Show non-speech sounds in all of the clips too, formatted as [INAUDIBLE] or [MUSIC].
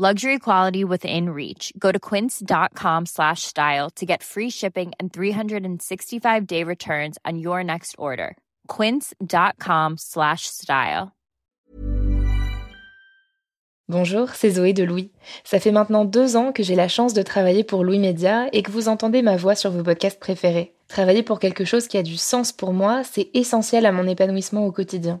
Luxury quality within reach. Go to quince.com slash style to get free shipping and 365 day returns on your next order. Quince.com slash style. Bonjour, c'est Zoé de Louis. Ça fait maintenant deux ans que j'ai la chance de travailler pour Louis Média et que vous entendez ma voix sur vos podcasts préférés. Travailler pour quelque chose qui a du sens pour moi, c'est essentiel à mon épanouissement au quotidien.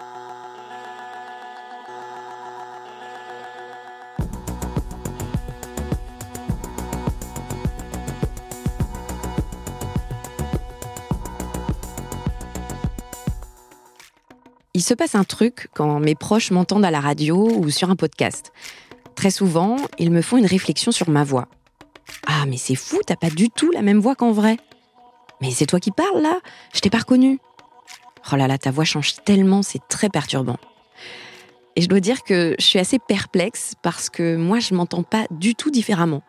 Il se passe un truc quand mes proches m'entendent à la radio ou sur un podcast. Très souvent, ils me font une réflexion sur ma voix. Ah, mais c'est fou, t'as pas du tout la même voix qu'en vrai. Mais c'est toi qui parles là Je t'ai pas reconnu. Oh là là, ta voix change tellement, c'est très perturbant. Et je dois dire que je suis assez perplexe parce que moi, je m'entends pas du tout différemment.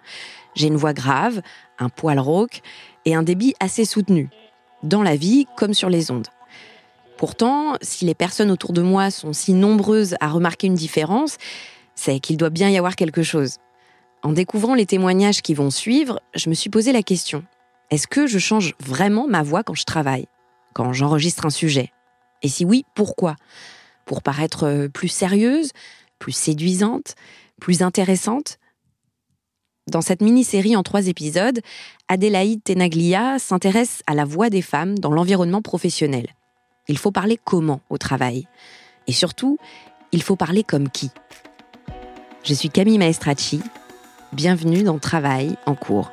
J'ai une voix grave, un poil rauque et un débit assez soutenu. Dans la vie comme sur les ondes. Pourtant, si les personnes autour de moi sont si nombreuses à remarquer une différence, c'est qu'il doit bien y avoir quelque chose. En découvrant les témoignages qui vont suivre, je me suis posé la question. Est-ce que je change vraiment ma voix quand je travaille Quand j'enregistre un sujet? Et si oui, pourquoi? Pour paraître plus sérieuse, plus séduisante, plus intéressante? Dans cette mini-série en trois épisodes, Adélaïde Tenaglia s'intéresse à la voix des femmes dans l'environnement professionnel. Il faut parler comment au travail. Et surtout, il faut parler comme qui. Je suis Camille Maestracci. Bienvenue dans Travail en cours.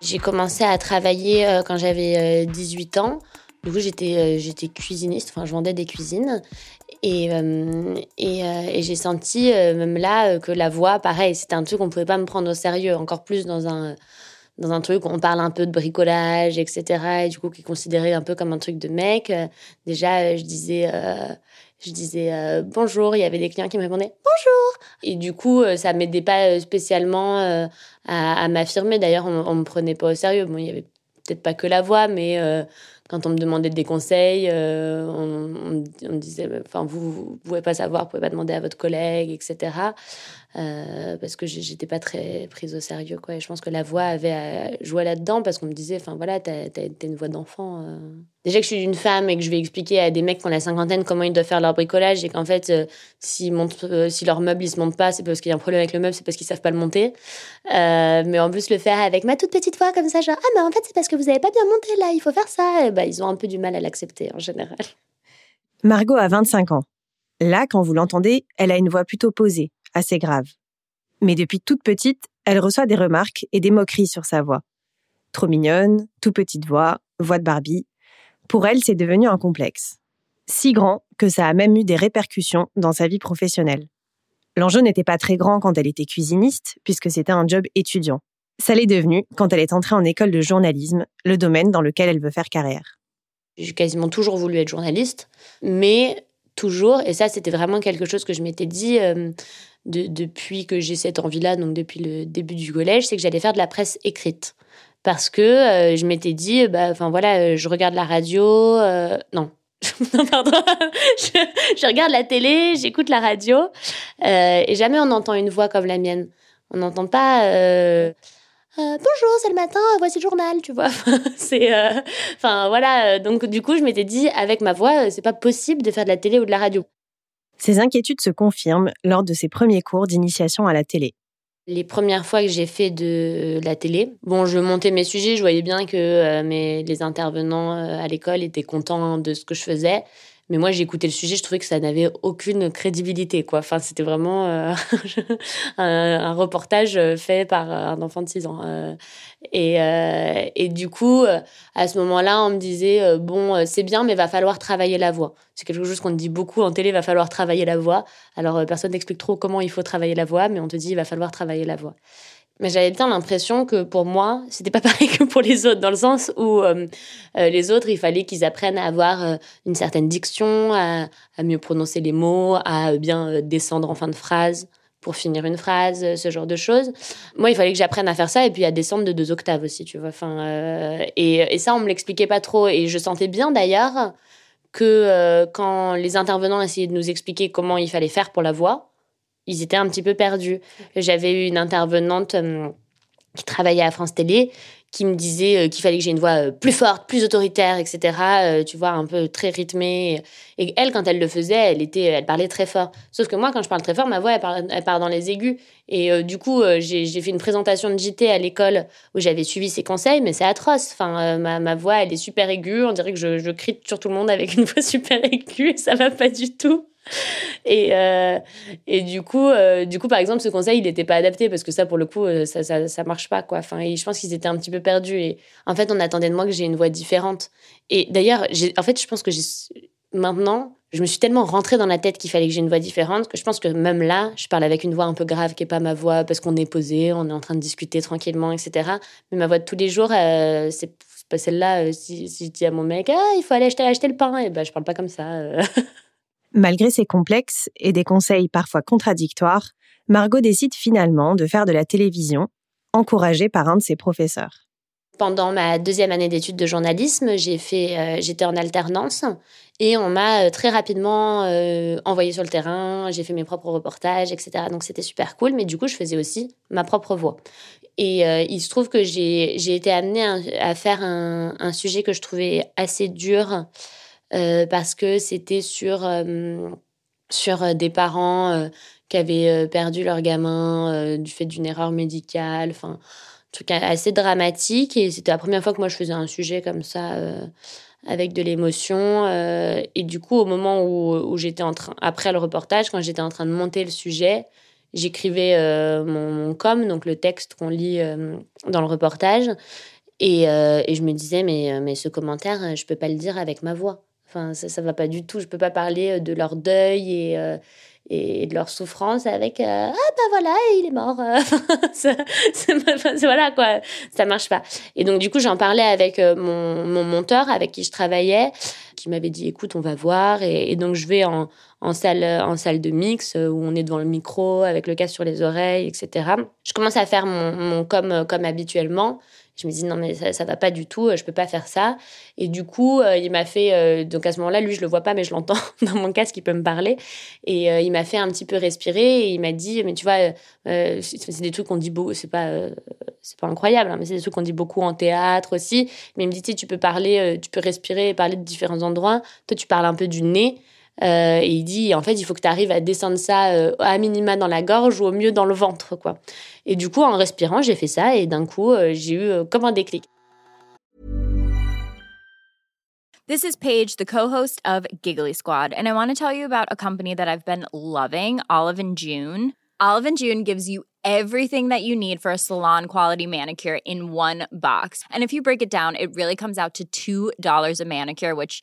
J'ai commencé à travailler euh, quand j'avais 18 euh, ans. Du coup, euh, j'étais cuisiniste, enfin, je vendais des cuisines. Et, et, et j'ai senti, même là, que la voix, pareil, c'était un truc qu'on pouvait pas me prendre au sérieux, encore plus dans un, dans un truc où on parle un peu de bricolage, etc. Et du coup, qui est considéré un peu comme un truc de mec. Déjà, je disais, je disais bonjour, il y avait des clients qui me répondaient bonjour. Et du coup, ça m'aidait pas spécialement à, à m'affirmer. D'ailleurs, on, on me prenait pas au sérieux. Bon, il y avait peut-être pas que la voix, mais quand on me demandait des conseils, euh, on, me disait, enfin, vous, vous pouvez pas savoir, vous pouvez pas demander à votre collègue, etc. Euh, parce que j'étais pas très prise au sérieux, quoi. Et je pense que la voix avait joué là-dedans parce qu'on me disait, enfin, voilà, t'as as, une voix d'enfant. Euh. Déjà que je suis une femme et que je vais expliquer à des mecs qui ont la cinquantaine comment ils doivent faire leur bricolage et qu'en fait, si, si leur meuble il se monte pas, c'est parce qu'il y a un problème avec le meuble, c'est parce qu'ils savent pas le monter. mais en plus, le faire avec ma toute petite voix comme ça, genre, ah, mais en fait, c'est parce que vous avez pas bien monté là, il faut faire ça. Bah, ils ont un peu du mal à l'accepter en général. Margot a 25 ans. Là, quand vous l'entendez, elle a une voix plutôt posée, assez grave. Mais depuis toute petite, elle reçoit des remarques et des moqueries sur sa voix. Trop mignonne, tout petite voix, voix de Barbie. Pour elle, c'est devenu un complexe. Si grand que ça a même eu des répercussions dans sa vie professionnelle. L'enjeu n'était pas très grand quand elle était cuisiniste, puisque c'était un job étudiant. Ça l'est devenu quand elle est entrée en école de journalisme, le domaine dans lequel elle veut faire carrière. J'ai quasiment toujours voulu être journaliste, mais toujours, et ça c'était vraiment quelque chose que je m'étais dit euh, depuis que j'ai cette envie-là, donc depuis le début du collège, c'est que j'allais faire de la presse écrite. Parce que euh, je m'étais dit, bah, enfin voilà, je regarde la radio, non, [LAUGHS] non, pardon. [LAUGHS] je, regarde la télé, j'écoute la radio, euh, et jamais on entend une voix comme la mienne. On n'entend pas. Euh, euh, bonjour, c'est le matin, voici le journal, tu vois. [LAUGHS] c'est, enfin voilà. Donc du coup, je m'étais dit, avec ma voix, c'est pas possible de faire de la télé ou de la radio. Ces inquiétudes se confirment lors de ses premiers cours d'initiation à la télé. Les premières fois que j'ai fait de la télé, bon, je montais mes sujets, je voyais bien que euh, mes, les intervenants euh, à l'école étaient contents de ce que je faisais. Mais moi, j'écoutais le sujet, je trouvais que ça n'avait aucune crédibilité, quoi. Enfin, c'était vraiment euh, [LAUGHS] un, reportage fait par un enfant de 6 ans. et, et du coup, à ce moment-là, on me disait, bon, c'est bien, mais va falloir travailler la voix. C'est quelque chose qu'on dit beaucoup en télé, va falloir travailler la voix. Alors, personne n'explique trop comment il faut travailler la voix, mais on te dit, il va falloir travailler la voix. Mais j'avais bien l'impression que pour moi, c'était pas [LAUGHS] pareil que pour les autres, dans le sens où euh, euh, les autres, il fallait qu'ils apprennent à avoir euh, une certaine diction, à, mieux prononcer les mots, à bien descendre en fin de phrase pour finir une phrase, ce genre de choses. Moi, il fallait que j'apprenne à faire ça et puis à descendre de deux octaves aussi, tu vois. Enfin, et, et, ça, on me l'expliquait pas trop. Et je sentais bien d'ailleurs que quand les intervenants essayaient de nous expliquer comment il fallait faire pour la voix, ils étaient un petit peu perdus. J'avais eu une intervenante euh, qui travaillait à France Télé qui me disait euh, qu'il fallait que j'ai une voix euh, plus forte, plus autoritaire, etc. tu vois, un peu très rythmée. Et elle, quand elle le faisait, elle était, elle parlait très fort. Sauf que moi, quand je parle très fort, ma voix, elle part, dans les aigus. Et du coup, j'ai fait une présentation de JT à l'école où j'avais suivi ses conseils, mais c'est atroce. Enfin, ma, voix, elle est super aiguë. On dirait que je, je crie sur tout le monde avec une [LAUGHS] voix super aiguë. Et ça va pas du tout. [LAUGHS] Et, euh, et du coup, euh, du coup, par exemple, ce conseil, il n'était pas adapté parce que ça, pour le coup, euh, ça, ça, ça marche pas, quoi. Enfin, je pense qu'ils étaient un petit peu perdus. Et en fait, on attendait de moi que j'ai une voix différente. Et d'ailleurs, en fait, je pense que maintenant, je me suis tellement rentrée dans la tête qu'il fallait que j'ai une voix différente que je pense que même là, je parle avec une voix un peu grave qui est pas ma voix parce qu'on est posé, on est en train de discuter tranquillement, etc. Mais ma voix de tous les jours, c'est pas celle-là. si, si je dis à mon mec, ah, il faut aller acheter, acheter le pain, et ben, je parle pas comme ça. [LAUGHS] Malgré ses complexes et des conseils parfois contradictoires, Margot décide finalement de faire de la télévision, encouragée par un de ses professeurs. Pendant ma deuxième année d'études de journalisme, j'ai fait, euh, j'étais en alternance et on m'a euh, très rapidement euh, envoyé sur le terrain. J'ai fait mes propres reportages, etc. Donc c'était super cool. Mais du coup, je faisais aussi ma propre voix. Et il se trouve que j'ai été amenée à, faire un, sujet que je trouvais assez dur parce que c'était sur, euh, sur euh, des parents qui avaient perdu leur gamin du fait d'une erreur médicale, enfin, truc assez dramatique. Et c'était la première fois que moi je faisais un sujet comme ça avec de l'émotion. et du coup, au moment où, où j'étais en train, après le reportage, quand j'étais en train de monter le sujet, j'écrivais mon, mon, com, donc le texte qu'on lit dans le reportage. Et, et, je me disais, mais, mais ce commentaire, je peux pas le dire avec ma voix. Enfin, ça, ça va pas du tout. Je peux pas parler euh, de leur deuil et, euh, et de leur souffrance avec euh, ah bah voilà il est mort [LAUGHS] c'est, voilà quoi. Ça marche pas. Et donc du coup j'en parlais avec mon, mon monteur avec qui je travaillais qui m'avait dit écoute on va voir et, donc je vais en, en salle en salle de mix où on est devant le micro avec le casque sur les oreilles etc je commence à faire mon, mon comme comme habituellement je me dis non mais ça, ça va pas du tout, je peux pas faire ça. Et du coup, euh, il m'a fait euh, donc à ce moment-là, lui je le vois pas mais je l'entends [LAUGHS] dans mon casque, il peut me parler et euh, il m'a fait un petit peu respirer et il m'a dit mais tu vois c'est des trucs qu'on dit beau, c'est pas c'est pas incroyable hein, mais c'est des trucs qu'on dit beaucoup en théâtre aussi. Mais il me dit tu peux parler, tu peux respirer et parler de différents endroits. Toi tu parles un peu du nez. Euh, et il dit, en fait, il faut que tu arrives à descendre ça euh, à minima dans la gorge ou au mieux dans le ventre, quoi. Et du coup, en respirant, j'ai fait ça et d'un coup, euh, j'ai eu comme un déclic. This is Paige, the co-host of Giggly Squad, and I want to tell you about a company that I've been loving, Olive and June. Olive and June gives you everything that you need for a salon quality manicure in one box. And if you break it down, it really comes out to $2 a manicure, which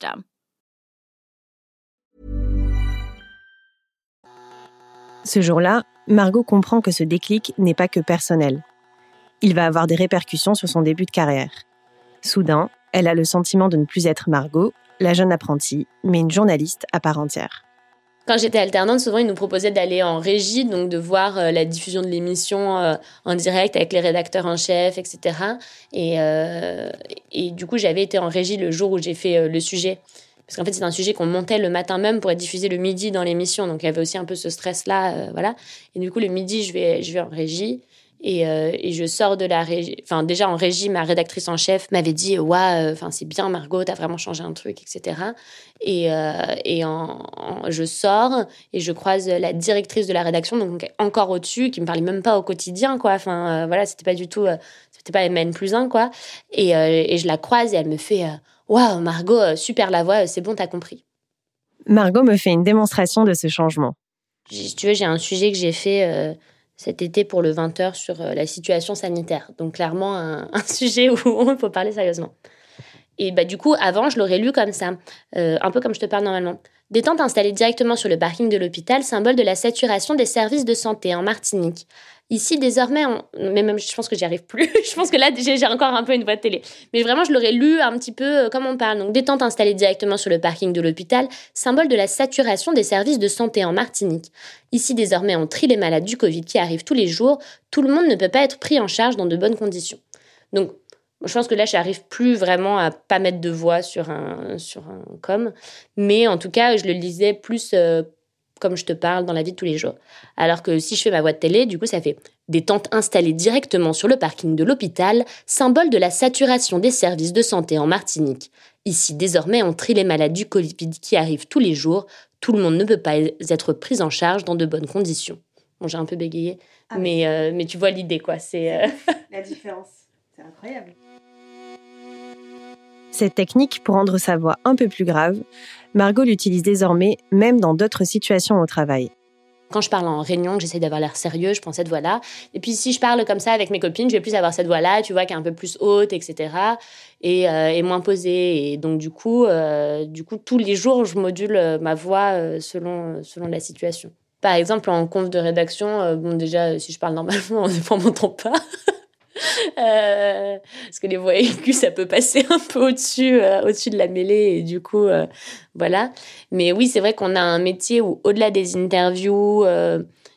Ce jour-là, Margot comprend que ce déclic n'est pas que personnel. Il va avoir des répercussions sur son début de carrière. Soudain, elle a le sentiment de ne plus être Margot, la jeune apprentie, mais une journaliste à part entière. Quand j'étais alternante, souvent ils nous proposaient d'aller en régie, donc de voir euh, la diffusion de l'émission euh, en direct avec les rédacteurs en chef, etc. Et, euh, et du coup, j'avais été en régie le jour où j'ai fait le sujet. Parce qu'en fait, c'est un sujet qu'on montait le matin même pour être diffusé le midi dans l'émission. Donc il y avait aussi un peu ce stress-là. voilà. Et du coup, le midi, je vais, je vais en régie. Et, euh, et, je sors de la régie. Enfin, déjà en régie, ma rédactrice en chef m'avait dit euh, enfin, c'est bien, Margot, t'as vraiment changé un truc, etc. Et, euh, et en, je sors et je croise la directrice de la rédaction, donc encore au-dessus, qui me parlait même pas au quotidien, quoi. Enfin, voilà, c'était pas du tout. c'était pas MN plus un, quoi. Et, et, je la croise et elle me fait Waouh, Margot, super la voix, c'est bon, t'as compris. Margot me fait une démonstration de ce changement. Si tu veux, j'ai un sujet que j'ai fait cet été pour le 20h sur euh, la situation sanitaire. Donc clairement un, [LAUGHS] sujet où on peut parler sérieusement. Et bah, du coup, avant, je l'aurais lu comme ça, euh, un peu comme je te parle normalement. Des tentes installées directement sur le parking de l'hôpital, symbole de la saturation des services de santé en Martinique. Ici, désormais, mais même je pense que j'y arrive plus. [LAUGHS] je pense que là, j'ai encore un peu une voix de télé. Mais vraiment, je l'aurais lu un petit peu euh, comme on parle. Donc, des tentes installées directement sur le parking de l'hôpital, symbole de la saturation des services de santé en Martinique. Ici, désormais, on trie les malades du Covid qui arrivent tous les jours. Tout le monde ne peut pas être pris en charge dans de bonnes conditions. Donc, je pense que là, j'arrive plus vraiment à pas mettre de voix sur un, sur un com. Mais en tout cas, je le lisais plus euh, comme je te parle dans la vie de tous les jours. Alors que si je fais ma voix de télé, du coup, ça fait des tentes installées directement sur le parking de l'hôpital, symbole de la saturation des services de santé en Martinique. Ici, désormais, on trie les malades du Covid qui arrivent tous les jours. Tout le monde ne peut pas être pris en charge dans de bonnes conditions. Bon, j'ai un peu bégayé, ah mais, euh, mais tu vois l'idée, quoi. C'est euh, la différence. C'est incroyable. Cette technique, pour rendre sa voix un peu plus grave, Margot l'utilise désormais même dans d'autres situations au travail. Quand je parle en réunion, j'essaie d'avoir l'air sérieux, je prends cette voix-là. Et puis si je parle comme ça avec mes copines, je vais plus avoir cette voix-là, tu vois, qui est un peu plus haute, etc. Et, euh, moins posée. Et donc du coup, euh, du coup, tous les jours, je module euh, ma voix selon, selon la situation. Par exemple, en conf de rédaction, bon déjà, si je parle normalement, [LAUGHS] on ne m'entend pas. Euh, parce que les voix aiguës, ça peut passer un peu au-dessus euh, au-dessus de la mêlée et du coup, euh, voilà. Mais oui, c'est vrai qu'on a un métier où, au-delà des interviews,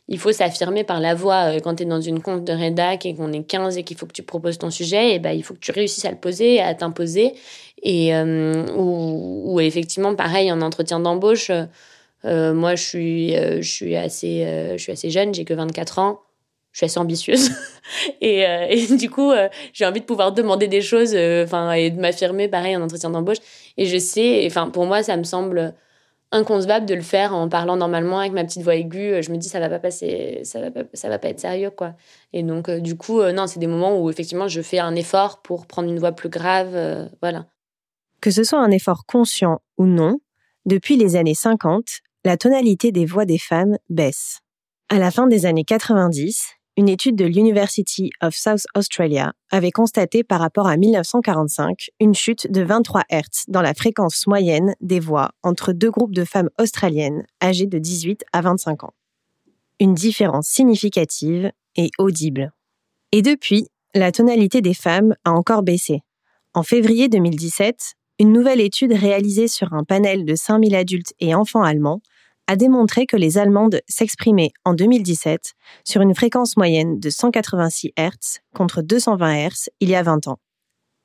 il faut s'affirmer par la voix. Quand tu es dans une compte de rédac et qu'on est 15 et qu'il faut que tu proposes ton sujet, et eh ben, il faut que tu réussisses à le poser, à t'imposer. Et ou, ou, effectivement, pareil, en entretien d'embauche, moi, je suis, je, suis assez, je suis assez jeune, j'ai que 24 ans je suis assez ambitieuse. [LAUGHS] Et, euh, et, du coup euh, j'ai envie de pouvoir demander des choses euh, et de m'affirmer pareil en entretien d'embauche. Et je sais enfin pour moi ça me semble inconcevable de le faire en parlant normalement avec ma petite voix aiguë. Je me dis ça va pas passer ça va pas, ça va pas être sérieux quoi. Et donc du coup non c'est des moments où effectivement je fais un effort pour prendre une voix plus grave voilà. Que ce soit un effort conscient ou non depuis les années 50 la tonalité des voix des femmes baisse. À la fin des années 90, une étude de l'University of South Australia avait constaté par rapport à 1945 une chute de 23 Hz dans la fréquence moyenne des voix entre deux groupes de femmes australiennes âgées de 18 à 25 ans. Une différence significative et audible. Et depuis, la tonalité des femmes a encore baissé. En février 2017, une nouvelle étude réalisée sur un panel de 5000 adultes et enfants allemands a démontré que les Allemandes s'exprimaient en 2017 sur une fréquence moyenne de 186 Hz contre 220 Hz il y a 20 ans.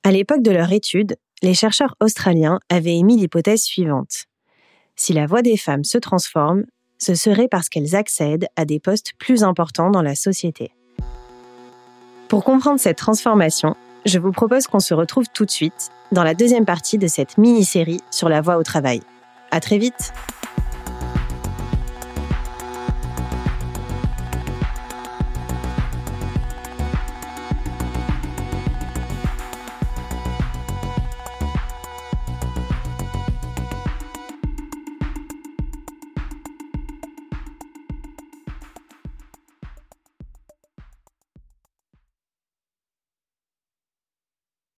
À l'époque de leur étude, les chercheurs australiens avaient émis l'hypothèse suivante. Si la voix des femmes se transforme, ce serait parce qu'elles accèdent à des postes plus importants dans la société. Pour comprendre cette transformation, Je vous propose qu'on se retrouve tout de suite dans la deuxième partie de cette mini-série sur la voie au travail. À très vite!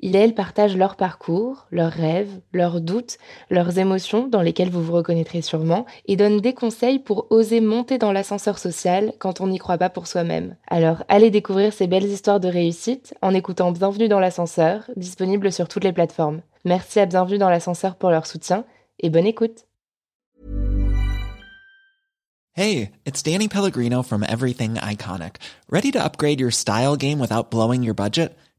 il et elle partagent leur parcours, leurs rêves, leurs doutes, leurs émotions dans lesquelles vous vous reconnaîtrez sûrement, et donnent des conseils pour oser monter dans l'ascenseur social quand on n'y croit pas pour soi-même. Alors allez découvrir ces belles histoires de réussite en écoutant Bienvenue dans l'ascenseur, disponible sur toutes les plateformes. Merci à Bienvenue dans l'ascenseur pour leur soutien, et bonne écoute Hey, it's Danny Pellegrino from Everything Iconic. Ready to upgrade your style game without blowing your budget?